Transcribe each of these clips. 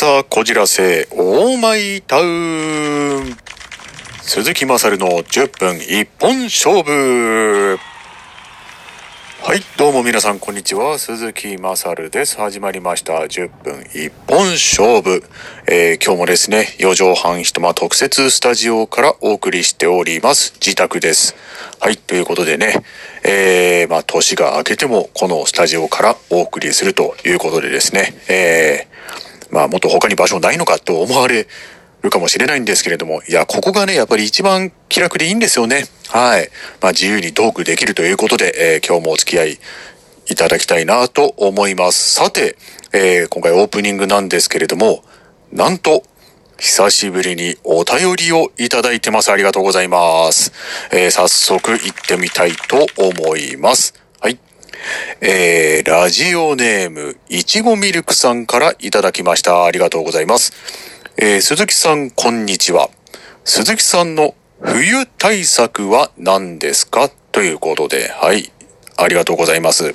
ザこじらせオーマイタウン鈴木まさるの10分一本勝負はい、どうも皆さんこんにちは。鈴木まさるです。始まりました。10分一本勝負。えー今日もですね、4畳半一間特設スタジオからお送りしております。自宅です。はい、ということでね、えー、まあ年が明けてもこのスタジオからお送りするということでですね、えー、まあもっと他に場所ないのかと思われるかもしれないんですけれども、いや、ここがね、やっぱり一番気楽でいいんですよね。はい。まあ自由にトークできるということで、えー今日もお付き合いいただきたいなと思います。さて、えー今回オープニングなんですけれども、なんと、久しぶりにお便りをいただいてます。ありがとうございます。えー早速行ってみたいと思います。えー、ラジオネーム、いちごミルクさんからいただきました。ありがとうございます。えー鈴木さん、こんにちは。鈴木さんの冬対策は何ですか？ということで、はい。ありがとうございます。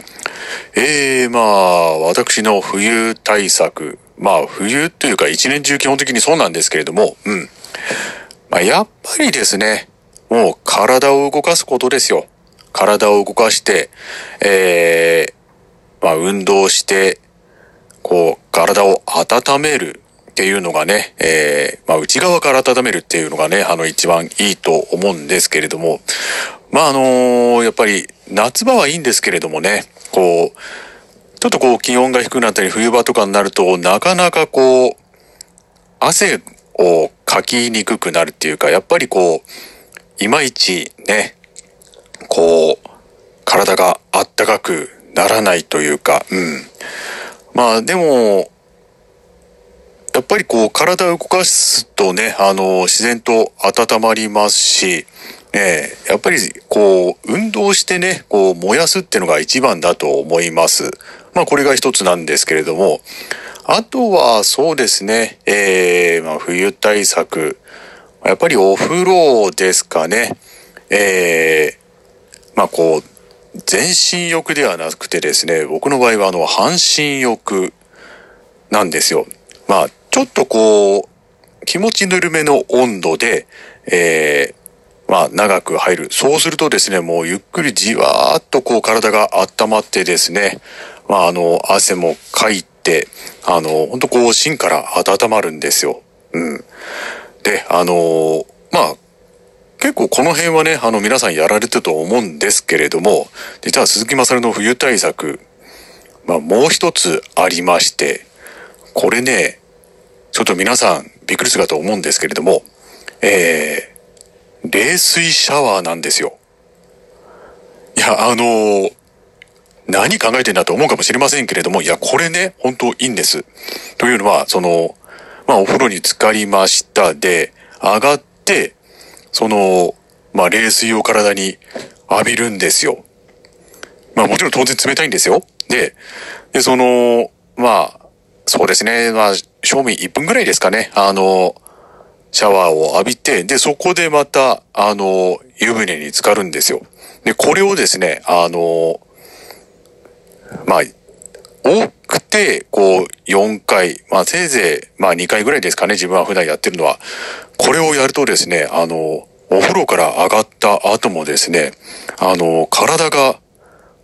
えー、まあ、私の冬対策。まあ、冬というか一年中基本的にそうなんですけれども、うん。まあ、やっぱりですね、もう体を動かすことですよ。体を動かして、えー、まあ、運動して、こう、体を温めるっていうのがね、えー、まあ、内側から温めるっていうのがね、あの、一番いいと思うんですけれども、まあ、あのーやっぱり、夏場はいいんですけれどもね、こう、ちょっとこう、気温が低くなったり、冬場とかになると、なかなかこう、汗をかきにくくなるっていうか、やっぱりこう、いまいちね、こう、体があったかくならないというか、うん。まあでも、やっぱりこう体を動かすとね、あの、自然と温まりますし、ね、やっぱりこう、運動してね、こう燃やすってのが一番だと思います。まあこれが一つなんですけれども、あとはそうですね、えー、まあ冬対策、やっぱりお風呂ですかね。えー、まあこう、全身浴ではなくてですね、僕の場合はあの、半身浴なんですよ。まあ、ちょっとこう、気持ちぬるめの温度で、えー、まあ、長く入る。そうするとですね、もうゆっくりじわーっとこう体が温まってですね、まあ、あの、汗もかいて、あの、ほんとこう、芯から温まるんですよ。うん。で、あのまあ、結構この辺はね、あの皆さんやられてると思うんですけれども、実は鈴木まさるの冬対策、まあもう一つありまして、これね、ちょっと皆さんびっくりするかと思うんですけれども、えー、冷水シャワーなんですよ。いや、あのー何考えてんだと思うかもしれませんけれども、いや、これね、本当いいんです。というのは、その、まあ、お風呂に浸かりましたで、上がって、その、まあ、冷水を体に浴びるんですよ。まあ、もちろん当然冷たいんですよ。で、で、その、まあ、そうですね、まあ、正味1分ぐらいですかね、あの、シャワーを浴びて、で、そこでまた、あの、湯船に浸かるんですよ。で、これをですね、あの、まあ、多くて、こう、4回、まあ、せいぜい、まあ、2回ぐらいですかね、自分は普段やってるのは。これをやるとですね、あの、お風呂から上がった後もですね、あの、体が、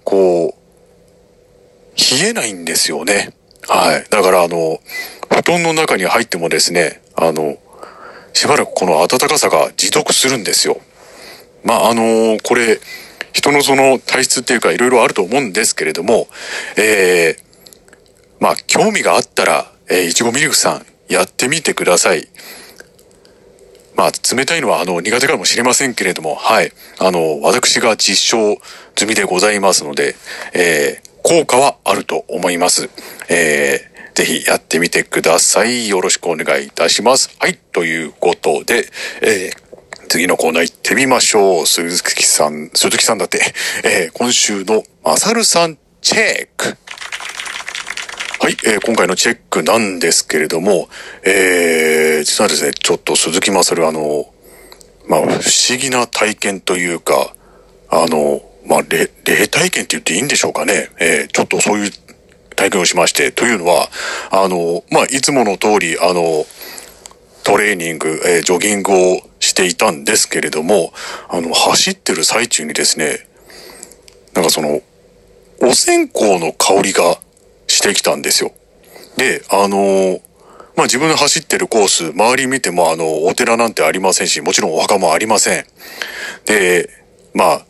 こう、冷えないんですよね。はい。だから、あの、布団の中に入ってもですね、あの、しばらくこの暖かさが持続するんですよ。まあ、あのこれ、人のその体質っていうかいろいろあると思うんですけれども、えー、まあ、興味があったら、えー、いちごミルクさん、やってみてください。まあ、冷たいのは、あの、苦手かもしれませんけれども、はい。あの、私が実証済みでございますので、えー、効果はあると思います。えー、ぜひやってみてください。よろしくお願いいたします。はい。ということで、えー、次のコーナー行ってみましょう。鈴木さん、鈴木さんだって、えー、今週のマサルさんチェック。い、えー今回のチェックなんですけれども、えー、実はですね、ちょっと鈴木まさるあの、まあ、不思議な体験というか、あの、まあ、霊、霊体験って言っていいんでしょうかね。えーちょっとそういう体験をしまして、というのは、あの、まあ、いつもの通り、あの、トレーニング、えー、ジョギングをしていたんですけれども、あの、走ってる最中にですね、なんかその、お線香の香りがしてきたんですよ。で、あのまあ、自分の走ってるコース、周り見てもあの、お寺なんてありませんし、もちろんお墓もありません。で、まあ、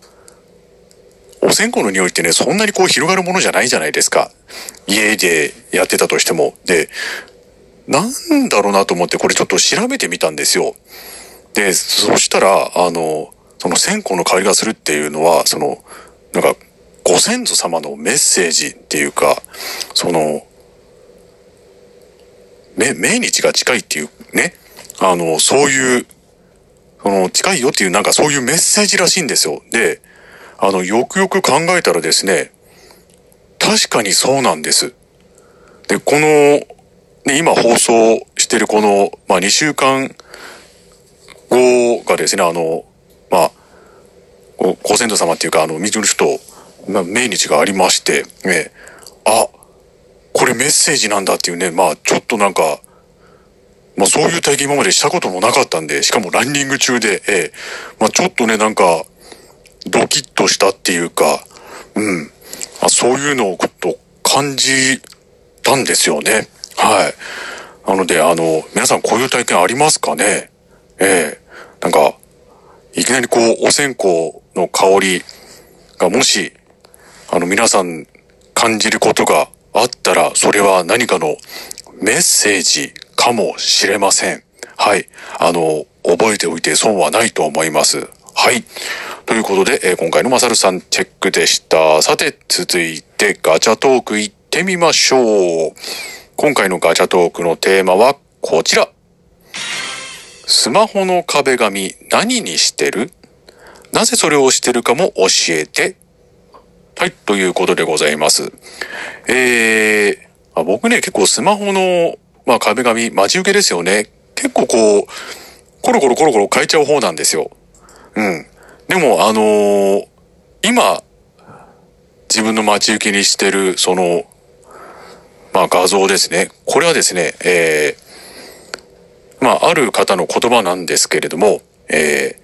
お線香の匂いってね、そんなにこう広がるものじゃないじゃないですか。家でやってたとしても。で、なんだろうなと思ってこれちょっと調べてみたんですよ。で、そしたら、あの、その線香の香りがするっていうのは、その、なんか、ご先祖様のメッセージっていうか、その、め、命日が近いっていうね、あの、そういう、その、近いよっていうなんかそういうメッセージらしいんですよ。で、あの、よくよく考えたらですね、確かにそうなんです。で、この、ね、今放送してるこの、まあ、2週間後がですね、あの、まあ、ご先祖様っていうか、あの、水の人、まあ、命日がありまして、ね、あ、これメッセージなんだっていうね、まあちょっとなんか、まあそういう体験今までしたこともなかったんで、しかもランニング中で、ええまあちょっとね、なんか、ドキッとしたっていうか、うん。まあそういうのをちょっと感じたんですよね。はい。なので、あの、皆さんこういう体験ありますかね？ええなんか、いきなりこう、お線香の香りがもし、の皆さん感じることがあったら、それは何かのメッセージかもしれません。はい。あの、覚えておいて損はないと思います。はい。ということで、えー、今回のマサルさんチェックでした。さて、続いてガチャトーク行ってみましょう。今回のガチャトークのテーマはこちら。スマホの壁紙何にしてる？なぜそれをしてるかも教えてはい、ということでございます。えー、あ僕ね、結構スマホの、まあ、壁紙、待ち受けですよね。結構こう、コロコロコロコロ変えちゃう方なんですよ。うん。でも、あのー、今、自分の待ち受けにしてる、その、まあ、画像ですね。これはですね、えー、まあ、ある方の言葉なんですけれども、え、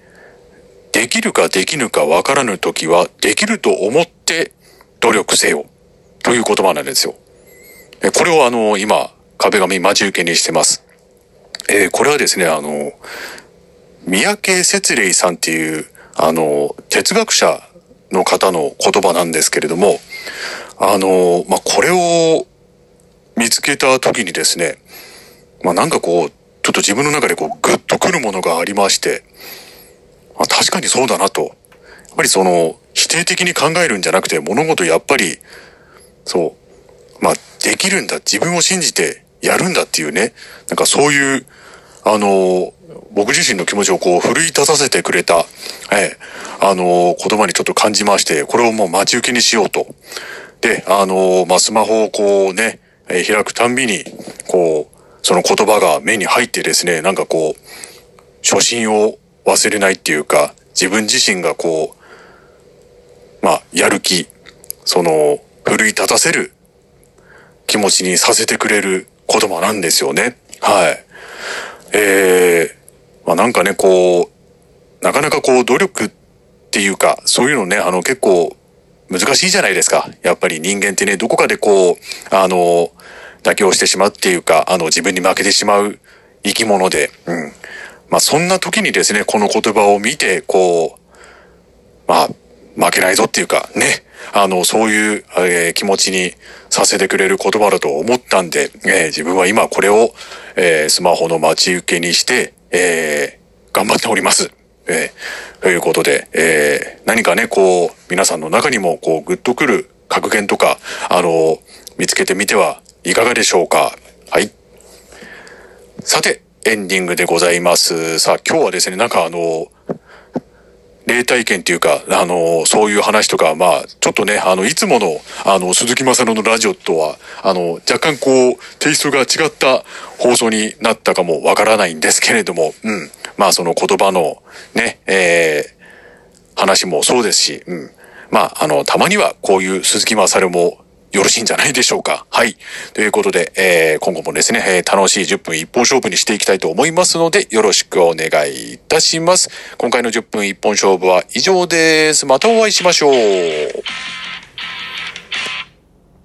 できるかできぬかわからぬ時は、できると思って努力せよ。という言葉なんですよ。これをあの、今、壁紙待ち受けにしてます。えー、これはですね、あの、三宅節霊さんっていう、あの、哲学者の方の言葉なんですけれども、あの、まあ、これを見つけた時にですね、まあ、なんかこう、ちょっと自分の中でこう、ぐっとくるものがありまして、あ、確かにそうだなと。やっぱりその、否定的に考えるんじゃなくて、物事やっぱり、そう、まあ、できるんだ、自分を信じてやるんだっていうね、なんかそういう、あの、僕自身の気持ちをこう、奮い立たせてくれた、ええ、あの、言葉にちょっと感じまして、これをもう待ち受けにしようと。で、あの、まあ、スマホをこうね、え、開くたんびに、こう、その言葉が目に入ってですね、なんかこう、初心を忘れないっていうか、自分自身がこう、まあ、やる気、その、奮い立たせる気持ちにさせてくれる言葉なんですよね。はい。えー、まあなんかね、こう、なかなかこう努力っていうか、そういうのね、あの結構難しいじゃないですか。やっぱり人間ってね、どこかでこう、あの、妥協してしまうっていうか、あの自分に負けてしまう生き物で、うん。まあそんな時にですね、この言葉を見て、こう、まあ、負けないぞっていうか、ね、あの、そういう、えー、気持ちにさせてくれる言葉だと思ったんで、えー、自分は今これを、えー、スマホの待ち受けにして、え、頑張っております。え、ということで、え、何かね、こう、皆さんの中にも、こう、グッとくる格言とか、あの、見つけてみてはいかがでしょうか。はい。さて、エンディングでございます。さあ、今日はですね、なんかあの、霊体験っていうか、あの、そういう話とか、まあ、ちょっとね、あの、いつもの、あの、鈴木正郎のラジオとは、あの、若干こう、テイストが違った放送になったかもわからないんですけれども、うん。まあ、その言葉の、ね、えー、話もそうですし、うん。まあ、あの、たまにはこういう鈴木正郎もよろしいんじゃないでしょうか。はい。ということで、えー今後もですね、えー楽しい10分一本勝負にしていきたいと思いますので、よろしくお願いいたします。今回の10分一本勝負は以上です。またお会いしましょう。